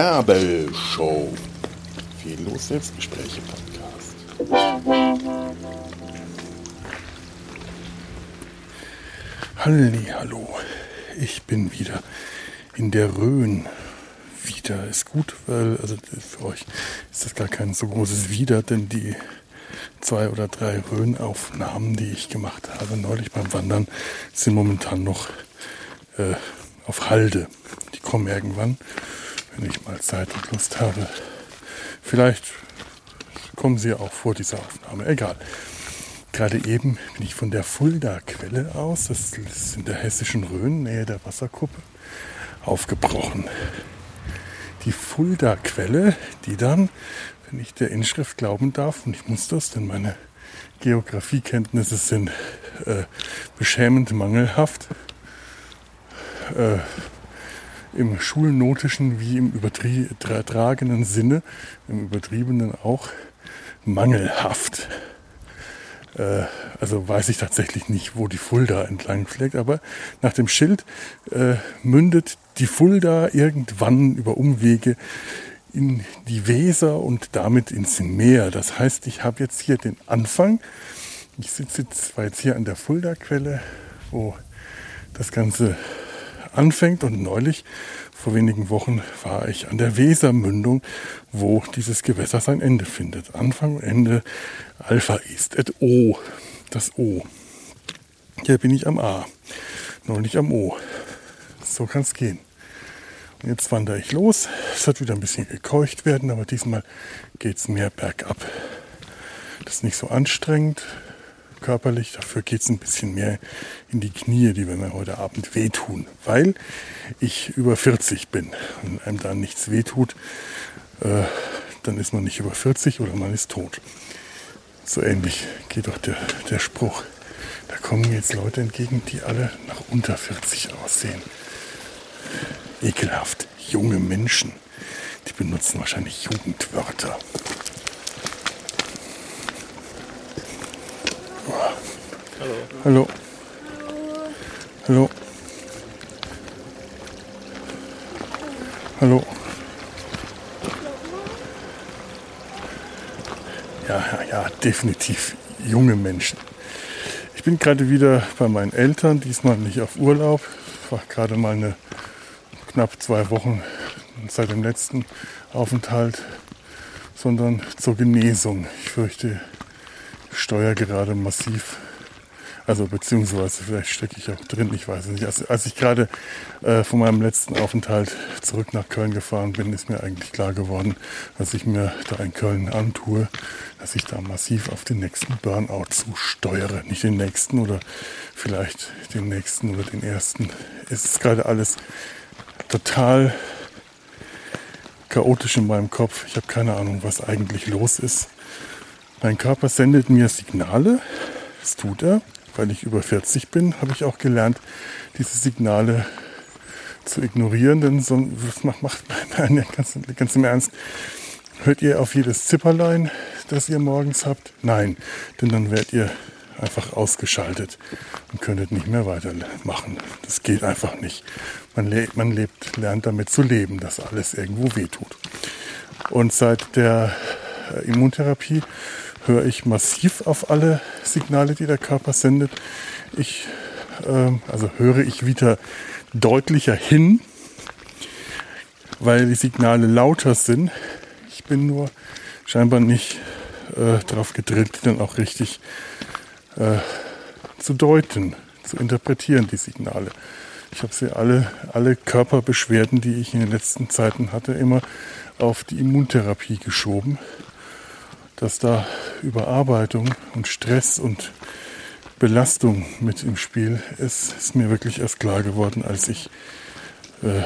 Nabelshow. Fehllos Selbstgespräche Podcast. Halli, hallo. Ich bin wieder in der Rhön. Wieder ist gut, weil, also für euch ist das gar kein so großes Wieder, denn die zwei oder drei Rhön-Aufnahmen, die ich gemacht habe, neulich beim Wandern, sind momentan noch äh, auf Halde. Die kommen irgendwann, wenn ich mal Zeit und Lust habe. Vielleicht kommen sie auch vor dieser Aufnahme. Egal. Gerade eben bin ich von der Fulda-Quelle aus, das ist in der hessischen Rhön, nähe der Wasserkuppe, aufgebrochen. Die Fulda-Quelle, die dann, wenn ich der Inschrift glauben darf, und ich muss das, denn meine Geografiekenntnisse sind äh, beschämend mangelhaft, äh, im schulnotischen wie im übertragenen Sinne, im übertriebenen auch, mangelhaft. Äh, also weiß ich tatsächlich nicht, wo die Fulda entlang fliegt, aber nach dem Schild äh, mündet die Fulda irgendwann über Umwege in die Weser und damit ins Meer. Das heißt, ich habe jetzt hier den Anfang. Ich sitze jetzt, war jetzt hier an der Fulda-Quelle, wo das Ganze anfängt und neulich, vor wenigen Wochen, war ich an der Wesermündung, wo dieses Gewässer sein Ende findet. Anfang Ende Alpha ist et O, das O. Hier bin ich am A, neulich am O. So kann es gehen. Und jetzt wandere ich los. Es wird wieder ein bisschen gekeucht werden, aber diesmal geht es mehr bergab. Das ist nicht so anstrengend körperlich. Dafür geht es ein bisschen mehr in die Knie, die mir heute Abend wehtun, weil ich über 40 bin. Wenn einem da nichts wehtut, äh, dann ist man nicht über 40 oder man ist tot. So ähnlich geht doch der, der Spruch. Da kommen jetzt Leute entgegen, die alle nach unter 40 aussehen. Ekelhaft. Junge Menschen. Die benutzen wahrscheinlich Jugendwörter. Hallo. Hallo. Hallo. Ja, ja, ja, definitiv junge Menschen. Ich bin gerade wieder bei meinen Eltern, diesmal nicht auf Urlaub. Ich war gerade mal eine knapp zwei Wochen seit dem letzten Aufenthalt, sondern zur Genesung. Ich fürchte, ich steuere gerade massiv also beziehungsweise vielleicht stecke ich auch drin, ich weiß es nicht. Als, als ich gerade äh, von meinem letzten Aufenthalt zurück nach Köln gefahren bin, ist mir eigentlich klar geworden, dass ich mir da in Köln antue, dass ich da massiv auf den nächsten Burnout zusteuere. Nicht den nächsten oder vielleicht den nächsten oder den ersten. Es ist gerade alles total chaotisch in meinem Kopf. Ich habe keine Ahnung, was eigentlich los ist. Mein Körper sendet mir Signale, das tut er weil ich über 40 bin, habe ich auch gelernt, diese Signale zu ignorieren, denn sonst macht, macht nein, ganz, ganz im Ernst. Hört ihr auf jedes Zipperlein, das ihr morgens habt? Nein, denn dann werdet ihr einfach ausgeschaltet und könntet nicht mehr weitermachen. Das geht einfach nicht. Man, le man lebt, lernt damit zu leben, dass alles irgendwo wehtut. Und seit der Immuntherapie höre ich massiv auf alle Signale, die der Körper sendet. Ich, äh, also höre ich wieder deutlicher hin, weil die Signale lauter sind. Ich bin nur scheinbar nicht äh, darauf gedrillt, die dann auch richtig äh, zu deuten, zu interpretieren, die Signale. Ich habe sie alle, alle Körperbeschwerden, die ich in den letzten Zeiten hatte, immer auf die Immuntherapie geschoben dass da Überarbeitung und Stress und Belastung mit im Spiel ist, ist mir wirklich erst klar geworden, als ich äh,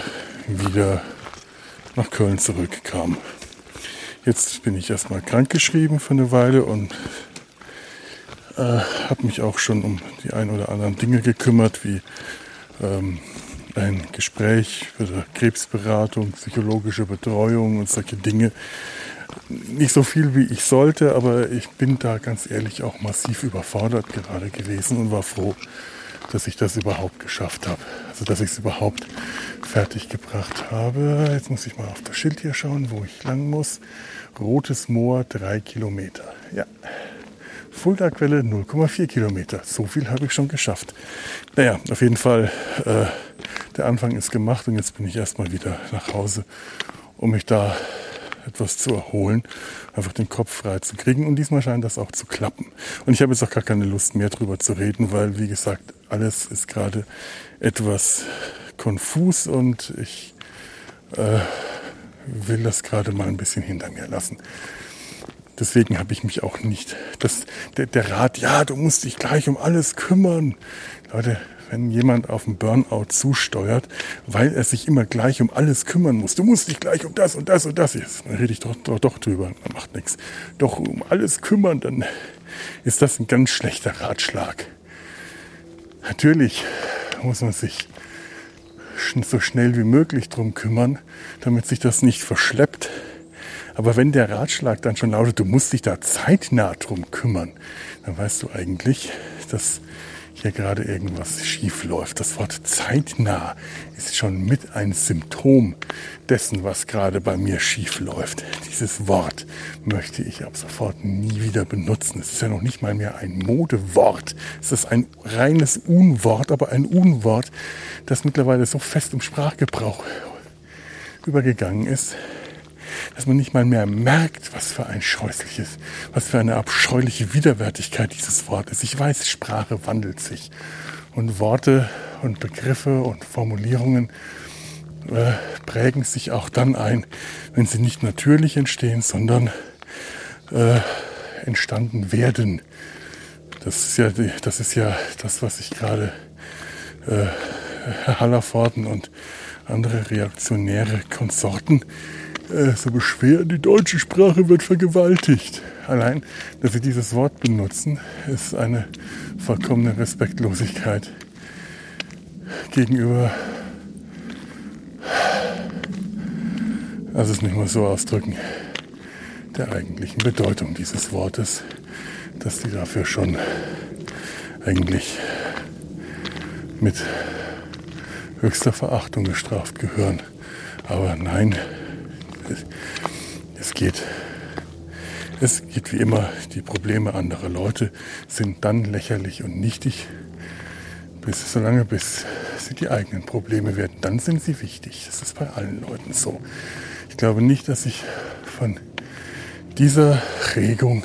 wieder nach Köln zurückkam. Jetzt bin ich erstmal krankgeschrieben für eine Weile und äh, habe mich auch schon um die ein oder anderen Dinge gekümmert, wie ähm, ein Gespräch für Krebsberatung, psychologische Betreuung und solche Dinge, nicht so viel wie ich sollte, aber ich bin da ganz ehrlich auch massiv überfordert gerade gewesen und war froh, dass ich das überhaupt geschafft habe. Also dass ich es überhaupt fertig gebracht habe. Jetzt muss ich mal auf das Schild hier schauen, wo ich lang muss. Rotes Moor, drei Kilometer. Ja. Fulda-Quelle 0,4 Kilometer. So viel habe ich schon geschafft. Naja, auf jeden Fall, äh, der Anfang ist gemacht und jetzt bin ich erstmal wieder nach Hause, um mich da etwas zu erholen, einfach den Kopf frei zu kriegen. Und diesmal scheint das auch zu klappen. Und ich habe jetzt auch gar keine Lust mehr drüber zu reden, weil, wie gesagt, alles ist gerade etwas konfus und ich äh, will das gerade mal ein bisschen hinter mir lassen. Deswegen habe ich mich auch nicht. Das, der, der Rat, ja, du musst dich gleich um alles kümmern. Leute, wenn jemand auf einen Burnout zusteuert, weil er sich immer gleich um alles kümmern muss. Du musst dich gleich um das und das und das. Jetzt, dann rede ich doch, doch, doch drüber, dann macht nichts. Doch um alles kümmern, dann ist das ein ganz schlechter Ratschlag. Natürlich muss man sich so schnell wie möglich drum kümmern, damit sich das nicht verschleppt. Aber wenn der Ratschlag dann schon lautet, du musst dich da zeitnah drum kümmern, dann weißt du eigentlich, dass hier gerade irgendwas schief läuft. Das Wort zeitnah ist schon mit ein Symptom dessen, was gerade bei mir schief läuft. Dieses Wort möchte ich ab sofort nie wieder benutzen. Es ist ja noch nicht mal mehr ein Modewort. Es ist ein reines Unwort, aber ein Unwort, das mittlerweile so fest im Sprachgebrauch übergegangen ist, dass man nicht mal mehr merkt, was für ein scheußliches, was für eine abscheuliche Widerwärtigkeit dieses Wort ist. Ich weiß, Sprache wandelt sich und Worte und Begriffe und Formulierungen äh, prägen sich auch dann ein, wenn sie nicht natürlich entstehen, sondern äh, entstanden werden. Das ist ja, das ist ja das, was ich gerade äh, Herr Hallervorden und andere reaktionäre Konsorten äh, so beschweren, die deutsche Sprache wird vergewaltigt. Allein, dass sie dieses Wort benutzen, ist eine vollkommene Respektlosigkeit gegenüber, also es nicht mal so ausdrücken, der eigentlichen Bedeutung dieses Wortes, dass die dafür schon eigentlich mit höchster Verachtung gestraft gehören. Aber nein, es geht. Es geht wie immer, die Probleme anderer Leute sind dann lächerlich und nichtig, bis, solange bis sie die eigenen Probleme werden. Dann sind sie wichtig. Das ist bei allen Leuten so. Ich glaube nicht, dass ich von dieser Regung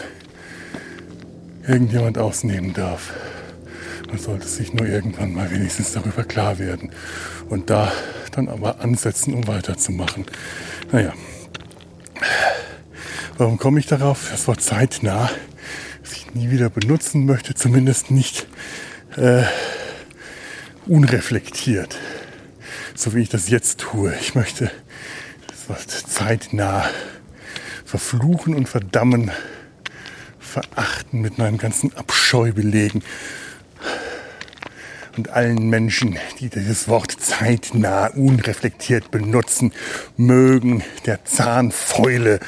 irgendjemand ausnehmen darf. Man sollte sich nur irgendwann mal wenigstens darüber klar werden und da dann aber ansetzen, um weiterzumachen. Naja, warum komme ich darauf? Das Wort zeitnah, das ich nie wieder benutzen möchte, zumindest nicht äh, unreflektiert, so wie ich das jetzt tue. Ich möchte das Wort zeitnah verfluchen und verdammen, verachten, mit meinem ganzen Abscheu belegen und allen Menschen, die dieses Wort zeitnah unreflektiert benutzen, mögen der Zahnfäule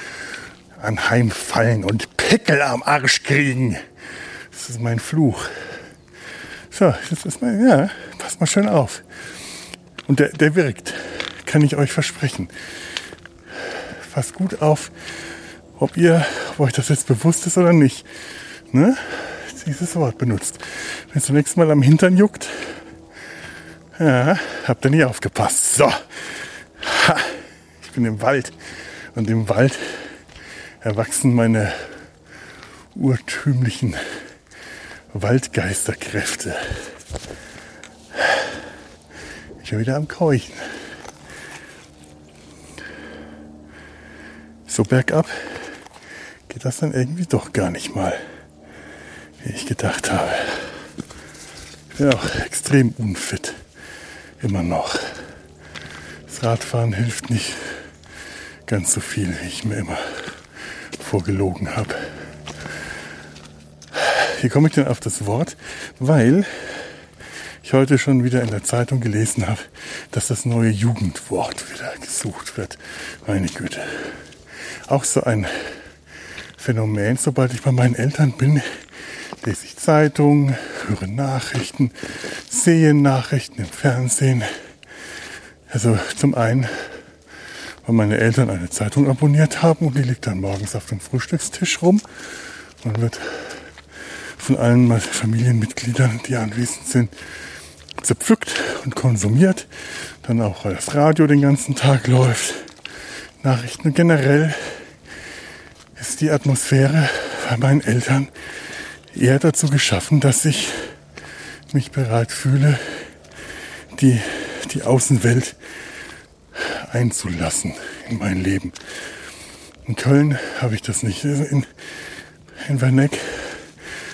anheimfallen und Pickel am Arsch kriegen. Das ist mein Fluch. So, das ist mein, ja, passt mal schön auf. Und der, der wirkt, kann ich euch versprechen. Passt gut auf, ob ihr, ob euch das jetzt bewusst ist oder nicht. Ne? Dieses Wort benutzt. Wenn es zunächst Mal am Hintern juckt, ja, habt ihr nie aufgepasst. So, ha, ich bin im Wald und im Wald erwachsen meine urtümlichen Waldgeisterkräfte. Ich bin wieder am Keuchen. So bergab geht das dann irgendwie doch gar nicht mal wie ich gedacht habe. Ich bin auch extrem unfit. Immer noch. Das Radfahren hilft nicht ganz so viel, wie ich mir immer vorgelogen habe. Wie komme ich denn auf das Wort? Weil ich heute schon wieder in der Zeitung gelesen habe, dass das neue Jugendwort wieder gesucht wird. Meine Güte. Auch so ein Phänomen, sobald ich bei meinen Eltern bin, lese ich Zeitung, höre Nachrichten, sehe Nachrichten im Fernsehen. Also zum einen, weil meine Eltern eine Zeitung abonniert haben und die liegt dann morgens auf dem Frühstückstisch rum und wird von allen Familienmitgliedern, die anwesend sind, zerpflückt und konsumiert. Dann auch, weil das Radio den ganzen Tag läuft. Nachrichten generell ist die Atmosphäre bei meinen Eltern eher dazu geschaffen, dass ich mich bereit fühle, die, die Außenwelt einzulassen in mein Leben. In Köln habe ich das nicht. In, in Werneck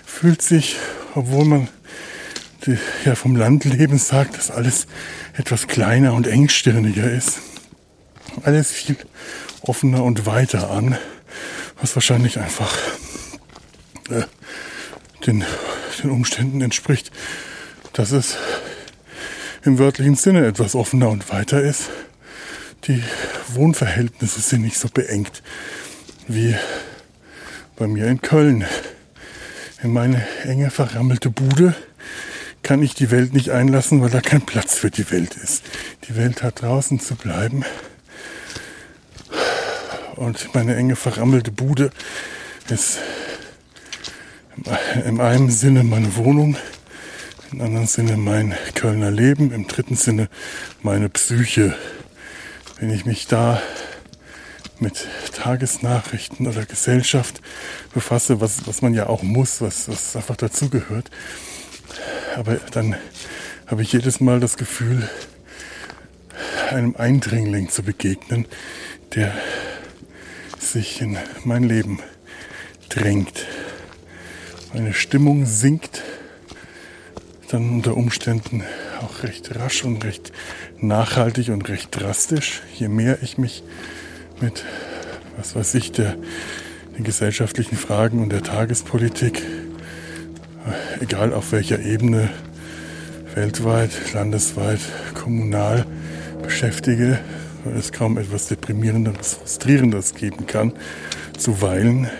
fühlt sich, obwohl man die, ja vom Landleben sagt, dass alles etwas kleiner und engstirniger ist, alles viel offener und weiter an, was wahrscheinlich einfach äh, den, den Umständen entspricht, dass es im wörtlichen Sinne etwas offener und weiter ist. Die Wohnverhältnisse sind nicht so beengt wie bei mir in Köln. In meine enge verrammelte Bude kann ich die Welt nicht einlassen, weil da kein Platz für die Welt ist. Die Welt hat draußen zu bleiben. Und meine enge verrammelte Bude ist in einem Sinne meine Wohnung, im anderen Sinne mein Kölner Leben, im dritten Sinne meine Psyche. Wenn ich mich da mit Tagesnachrichten oder Gesellschaft befasse, was, was man ja auch muss, was, was einfach dazugehört. Aber dann habe ich jedes Mal das Gefühl, einem Eindringling zu begegnen, der sich in mein Leben drängt. Meine Stimmung sinkt dann unter Umständen auch recht rasch und recht nachhaltig und recht drastisch, je mehr ich mich mit, was weiß ich, der, den gesellschaftlichen Fragen und der Tagespolitik, egal auf welcher Ebene, weltweit, landesweit, kommunal beschäftige, weil es kaum etwas Deprimierenderes, Frustrierendes geben kann, zuweilen.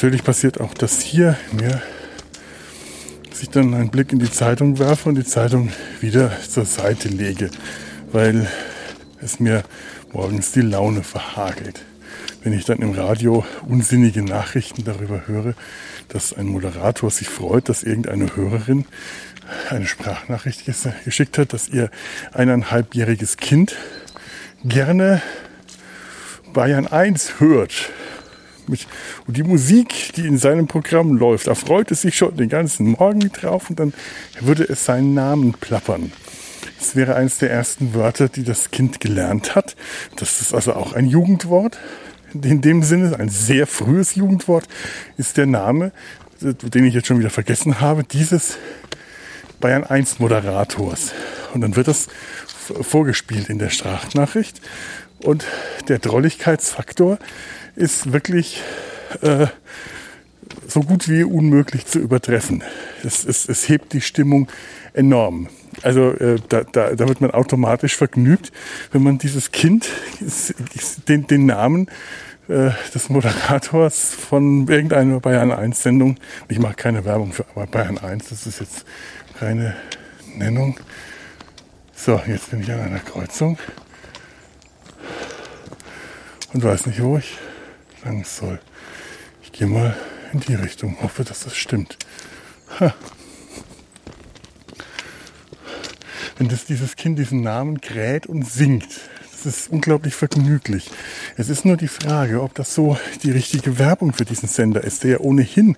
Natürlich passiert auch das hier mir dass ich dann einen Blick in die Zeitung werfe und die Zeitung wieder zur Seite lege, weil es mir morgens die Laune verhagelt. Wenn ich dann im Radio unsinnige Nachrichten darüber höre, dass ein Moderator sich freut, dass irgendeine Hörerin eine Sprachnachricht geschickt hat, dass ihr eineinhalbjähriges Kind gerne Bayern 1 hört und die Musik, die in seinem Programm läuft, da freut es sich schon den ganzen Morgen drauf und dann würde es seinen Namen plappern. Das wäre eines der ersten Wörter, die das Kind gelernt hat. Das ist also auch ein Jugendwort. In dem Sinne, ein sehr frühes Jugendwort ist der Name, den ich jetzt schon wieder vergessen habe, dieses Bayern 1 Moderators. Und dann wird das vorgespielt in der Sprachnachricht. Und der Drolligkeitsfaktor ist wirklich äh, so gut wie unmöglich zu übertreffen. Es, es, es hebt die Stimmung enorm. Also äh, da, da, da wird man automatisch vergnügt, wenn man dieses Kind, den, den Namen äh, des Moderators von irgendeiner Bayern 1 Sendung, ich mache keine Werbung für Bayern 1, das ist jetzt keine Nennung. So, jetzt bin ich an einer Kreuzung und weiß nicht, wo ich lang soll. Ich gehe mal in die Richtung, hoffe, dass das stimmt. Ha. Wenn das, dieses Kind diesen Namen kräht und singt, das ist unglaublich vergnüglich. Es ist nur die Frage, ob das so die richtige Werbung für diesen Sender ist, der ja ohnehin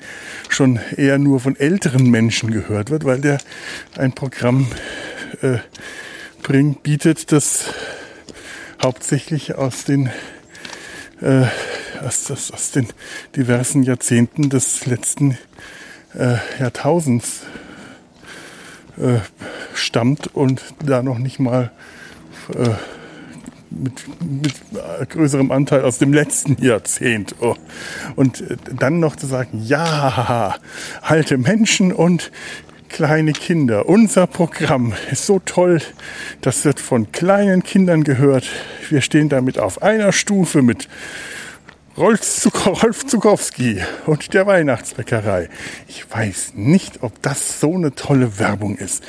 schon eher nur von älteren Menschen gehört wird, weil der ein Programm äh, bringt, bietet, das hauptsächlich aus den äh, aus, aus, aus den diversen Jahrzehnten des letzten äh, Jahrtausends äh, stammt und da noch nicht mal äh, mit, mit größerem Anteil aus dem letzten Jahrzehnt. Oh. Und dann noch zu sagen, ja, alte Menschen und kleine Kinder. Unser Programm ist so toll. Das wird von kleinen Kindern gehört. Wir stehen damit auf einer Stufe mit Rolf Zukowski und der Weihnachtsbäckerei. Ich weiß nicht, ob das so eine tolle Werbung ist.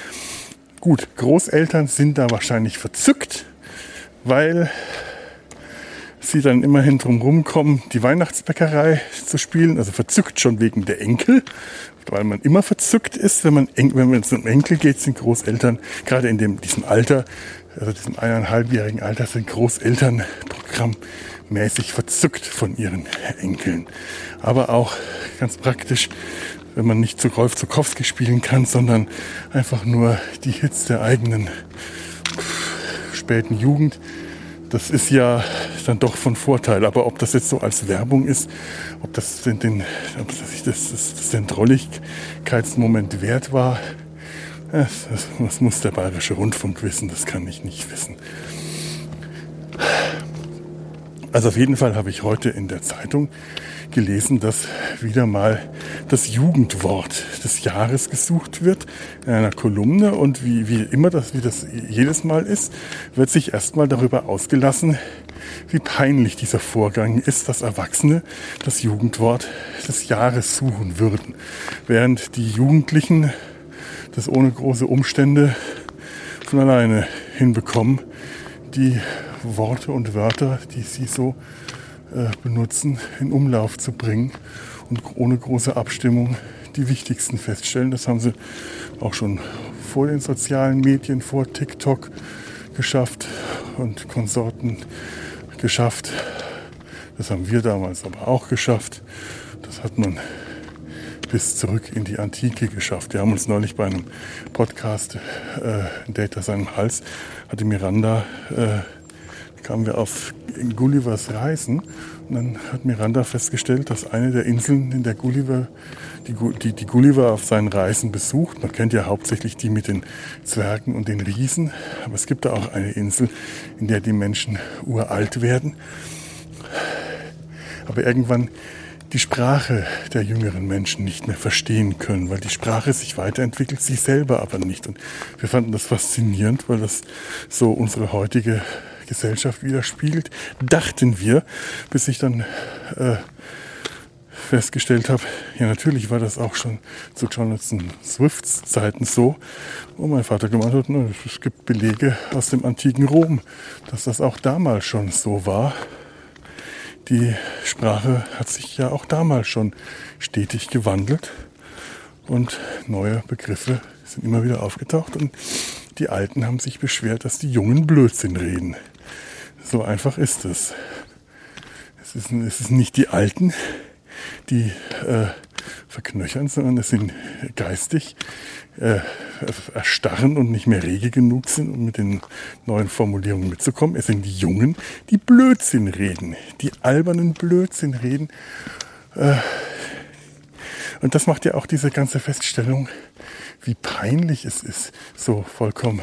Gut, Großeltern sind da wahrscheinlich verzückt, weil sie dann immerhin drum rumkommen, die Weihnachtsbäckerei zu spielen. Also verzückt schon wegen der Enkel, weil man immer verzückt ist, wenn man, wenn es um Enkel geht, sind Großeltern, gerade in dem, diesem Alter, also diesem eineinhalbjährigen Alter, sind Großeltern programmmäßig verzückt von ihren Enkeln. Aber auch ganz praktisch, wenn man nicht zu Rolf Zukowski spielen kann, sondern einfach nur die Hits der eigenen späten Jugend. Das ist ja dann doch von Vorteil. Aber ob das jetzt so als Werbung ist, ob das den, den, ob das, das, das den Drolligkeitsmoment wert war, das, das muss der Bayerische Rundfunk wissen, das kann ich nicht wissen. Also auf jeden Fall habe ich heute in der Zeitung gelesen, dass wieder mal das Jugendwort des Jahres gesucht wird in einer Kolumne. Und wie, wie immer das, wie das jedes Mal ist, wird sich erstmal darüber ausgelassen, wie peinlich dieser Vorgang ist, dass Erwachsene das Jugendwort des Jahres suchen würden, während die Jugendlichen das ohne große Umstände von alleine hinbekommen, die Worte und Wörter, die sie so äh, benutzen, in Umlauf zu bringen und ohne große Abstimmung die wichtigsten feststellen. Das haben sie auch schon vor den sozialen Medien, vor TikTok geschafft und Konsorten geschafft. Das haben wir damals aber auch geschafft. Das hat man bis zurück in die Antike geschafft. Wir haben uns neulich bei einem Podcast äh, Data seinem Hals hatte Miranda äh, kamen wir auf Gullivers Reisen und dann hat Miranda festgestellt, dass eine der Inseln, in der Gulliver, die, die, die Gulliver auf seinen Reisen besucht, man kennt ja hauptsächlich die mit den Zwergen und den Riesen, aber es gibt da auch eine Insel, in der die Menschen uralt werden. Aber irgendwann die Sprache der jüngeren Menschen nicht mehr verstehen können, weil die Sprache sich weiterentwickelt, sie selber aber nicht. Und wir fanden das faszinierend, weil das so unsere heutige Gesellschaft widerspiegelt, dachten wir, bis ich dann äh, festgestellt habe, ja natürlich war das auch schon zu Jonathan Swifts Zeiten so. Und mein Vater gemeint hat, es gibt Belege aus dem antiken Rom, dass das auch damals schon so war. Die Sprache hat sich ja auch damals schon stetig gewandelt und neue Begriffe sind immer wieder aufgetaucht und die Alten haben sich beschwert, dass die Jungen Blödsinn reden. So einfach ist es. Es ist, es ist nicht die Alten, die äh, verknöchern, sondern es sind geistig äh, erstarren und nicht mehr rege genug sind, um mit den neuen Formulierungen mitzukommen. Es sind die Jungen, die Blödsinn reden, die albernen Blödsinn reden. Äh, und das macht ja auch diese ganze Feststellung, wie peinlich es ist, so vollkommen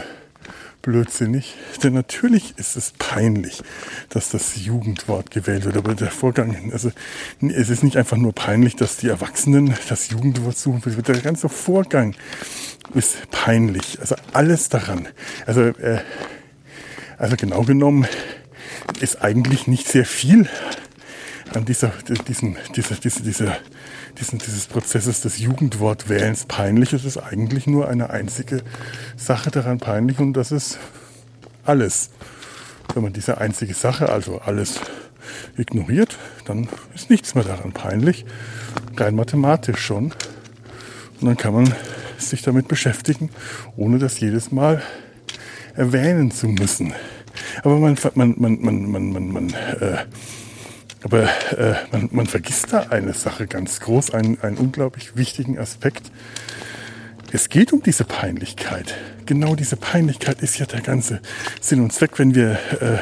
blödsinnig. Denn natürlich ist es peinlich, dass das Jugendwort gewählt wird. Aber der Vorgang, also es ist nicht einfach nur peinlich, dass die Erwachsenen das Jugendwort suchen. Der ganze Vorgang ist peinlich. Also alles daran. Also, äh, also genau genommen ist eigentlich nicht sehr viel an dieser, diesem, dieser, dieser, dieser diesen, dieses Prozesses des Jugendwortwählens peinlich. Es ist eigentlich nur eine einzige Sache daran peinlich und das ist alles. Wenn man diese einzige Sache, also alles ignoriert, dann ist nichts mehr daran peinlich. Rein mathematisch schon. Und dann kann man sich damit beschäftigen, ohne das jedes Mal erwähnen zu müssen. Aber man, man, man, man, man, man, man äh, aber äh, man, man vergisst da eine Sache ganz groß, einen, einen unglaublich wichtigen Aspekt. Es geht um diese Peinlichkeit. Genau diese Peinlichkeit ist ja der ganze Sinn und Zweck, wenn wir, äh,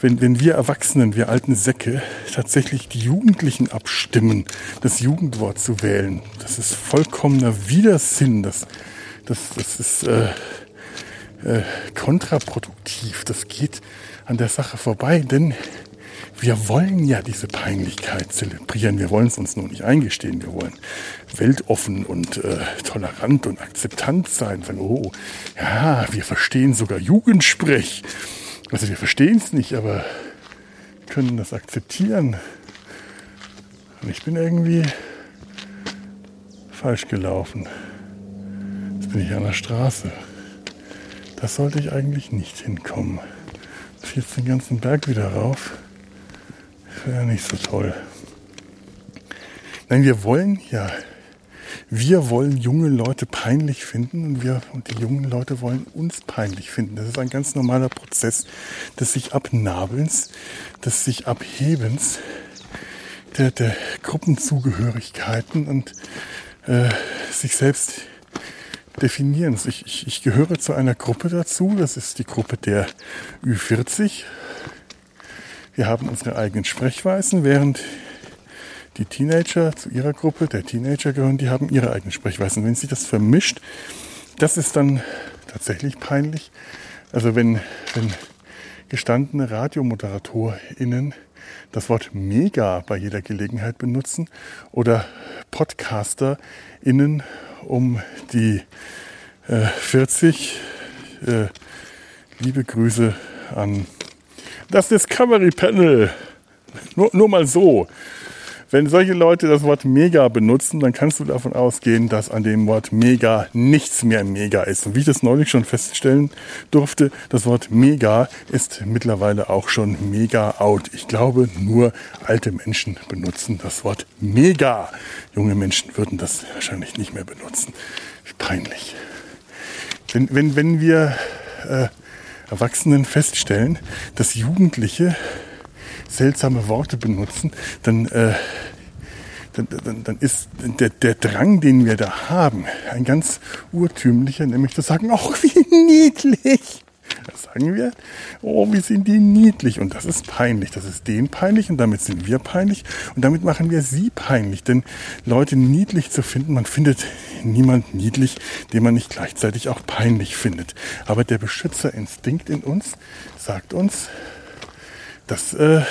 wenn, wenn wir Erwachsenen, wir alten Säcke, tatsächlich die Jugendlichen abstimmen, das Jugendwort zu wählen. Das ist vollkommener Widersinn. Das, das, das ist äh, äh, kontraproduktiv. Das geht an der Sache vorbei, denn wir wollen ja diese Peinlichkeit zelebrieren. Wir wollen es uns nur nicht eingestehen. Wir wollen weltoffen und äh, tolerant und akzeptant sein. Sagen, oh, ja, wir verstehen sogar Jugendsprech. Also wir verstehen es nicht, aber können das akzeptieren. Und ich bin irgendwie falsch gelaufen. Jetzt bin ich an der Straße. Da sollte ich eigentlich nicht hinkommen. Jetzt den ganzen Berg wieder rauf. Wäre nicht so toll. Nein, wir wollen ja, wir wollen junge Leute peinlich finden und wir und die jungen Leute wollen uns peinlich finden. Das ist ein ganz normaler Prozess des sich Abnabelns, des sich Abhebens der, der Gruppenzugehörigkeiten und äh, sich selbst definieren. Ich, ich, ich gehöre zu einer Gruppe dazu, das ist die Gruppe der Ü40. Wir haben unsere eigenen Sprechweisen, während die Teenager zu ihrer Gruppe der Teenager gehören, die haben ihre eigenen Sprechweisen. Wenn sich das vermischt, das ist dann tatsächlich peinlich. Also wenn, wenn gestandene RadiomoderatorInnen das Wort mega bei jeder Gelegenheit benutzen oder PodcasterInnen um die äh, 40. Äh, liebe Grüße an das Discovery Panel. Nur, nur mal so. Wenn solche Leute das Wort mega benutzen, dann kannst du davon ausgehen, dass an dem Wort mega nichts mehr mega ist. Und wie ich das neulich schon feststellen durfte, das Wort mega ist mittlerweile auch schon mega out. Ich glaube, nur alte Menschen benutzen das Wort mega. Junge Menschen würden das wahrscheinlich nicht mehr benutzen. Peinlich. Wenn, wenn, wenn wir äh, Erwachsenen feststellen, dass Jugendliche seltsame Worte benutzen, dann, äh, dann, dann, dann ist der, der Drang, den wir da haben, ein ganz urtümlicher, nämlich zu sagen, ach, wie niedlich. Das sagen wir, oh, wie sind die niedlich. Und das ist peinlich. Das ist denen peinlich und damit sind wir peinlich. Und damit machen wir sie peinlich. Denn Leute niedlich zu finden, man findet niemand niedlich, den man nicht gleichzeitig auch peinlich findet. Aber der Beschützerinstinkt in uns sagt uns, dass äh,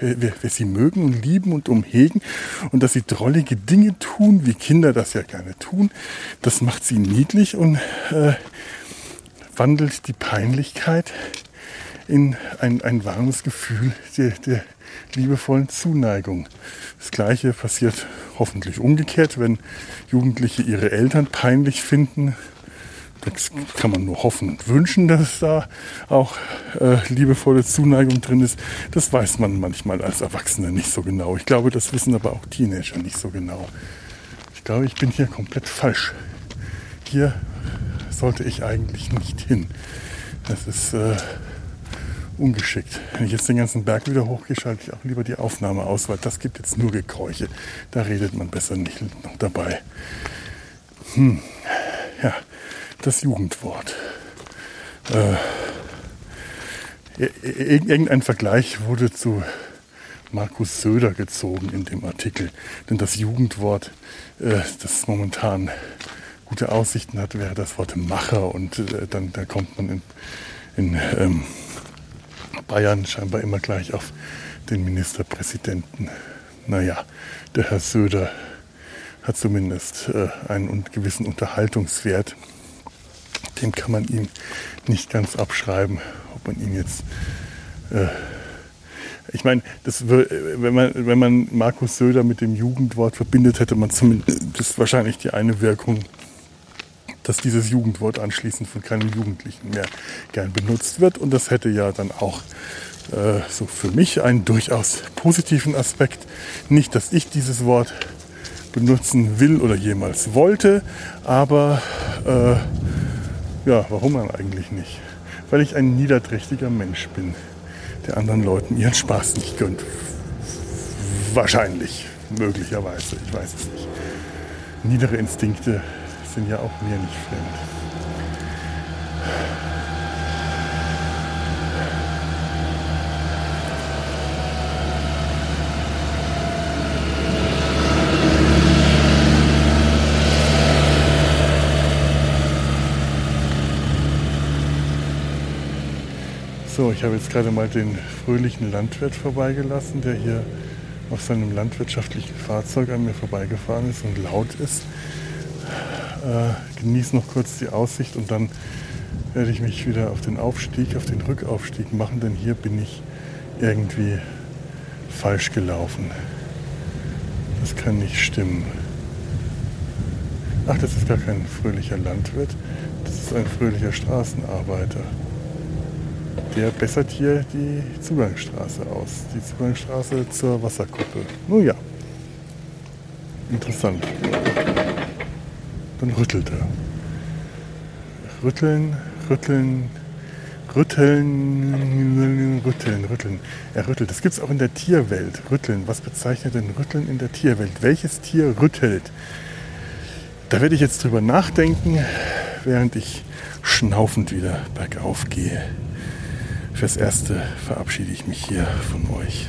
wir, wir sie mögen und lieben und umhegen und dass sie drollige Dinge tun, wie Kinder das ja gerne tun. Das macht sie niedlich und äh, wandelt die Peinlichkeit in ein, ein warmes Gefühl der, der liebevollen Zuneigung. Das gleiche passiert hoffentlich umgekehrt, wenn Jugendliche ihre Eltern peinlich finden, das kann man nur hoffen und wünschen, dass da auch äh, liebevolle Zuneigung drin ist. Das weiß man manchmal als Erwachsener nicht so genau. Ich glaube, das wissen aber auch Teenager nicht so genau. Ich glaube, ich bin hier komplett falsch. Hier sollte ich eigentlich nicht hin. Das ist äh, ungeschickt. Wenn ich jetzt den ganzen Berg wieder hochgehe, schalte ich auch lieber die Aufnahme aus, weil das gibt jetzt nur Gekräuche. Da redet man besser nicht noch dabei. Hm. Ja, das Jugendwort. Äh, irgendein Vergleich wurde zu Markus Söder gezogen in dem Artikel. Denn das Jugendwort, äh, das momentan gute Aussichten hat, wäre das Wort Macher. Und äh, dann da kommt man in, in ähm, Bayern scheinbar immer gleich auf den Ministerpräsidenten. Naja, der Herr Söder hat zumindest äh, einen gewissen Unterhaltungswert dem kann man ihm nicht ganz abschreiben, ob man ihn jetzt. Äh, ich würde, wenn man, wenn man Markus Söder mit dem Jugendwort verbindet, hätte man zumindest wahrscheinlich die eine Wirkung, dass dieses Jugendwort anschließend von keinem Jugendlichen mehr gern benutzt wird. Und das hätte ja dann auch äh, so für mich einen durchaus positiven Aspekt. Nicht, dass ich dieses Wort benutzen will oder jemals wollte, aber äh, ja, warum dann eigentlich nicht? Weil ich ein niederträchtiger Mensch bin, der anderen Leuten ihren Spaß nicht gönnt. Wahrscheinlich, möglicherweise, ich weiß es nicht. Niedere Instinkte sind ja auch mir nicht fremd. So, ich habe jetzt gerade mal den fröhlichen Landwirt vorbeigelassen, der hier auf seinem landwirtschaftlichen Fahrzeug an mir vorbeigefahren ist und laut ist. Äh, genieße noch kurz die Aussicht und dann werde ich mich wieder auf den Aufstieg, auf den Rückaufstieg machen, denn hier bin ich irgendwie falsch gelaufen. Das kann nicht stimmen. Ach, das ist gar kein fröhlicher Landwirt. Das ist ein fröhlicher Straßenarbeiter. Der bessert hier die Zugangsstraße aus. Die Zugangsstraße zur Wasserkuppe. Nun ja. Interessant. Dann rüttelt er. Rütteln, rütteln, rütteln, rütteln, rütteln. Er rüttelt. Das gibt es auch in der Tierwelt. Rütteln. Was bezeichnet denn Rütteln in der Tierwelt? Welches Tier rüttelt? Da werde ich jetzt drüber nachdenken, während ich schnaufend wieder bergauf gehe. Fürs Erste verabschiede ich mich hier von euch.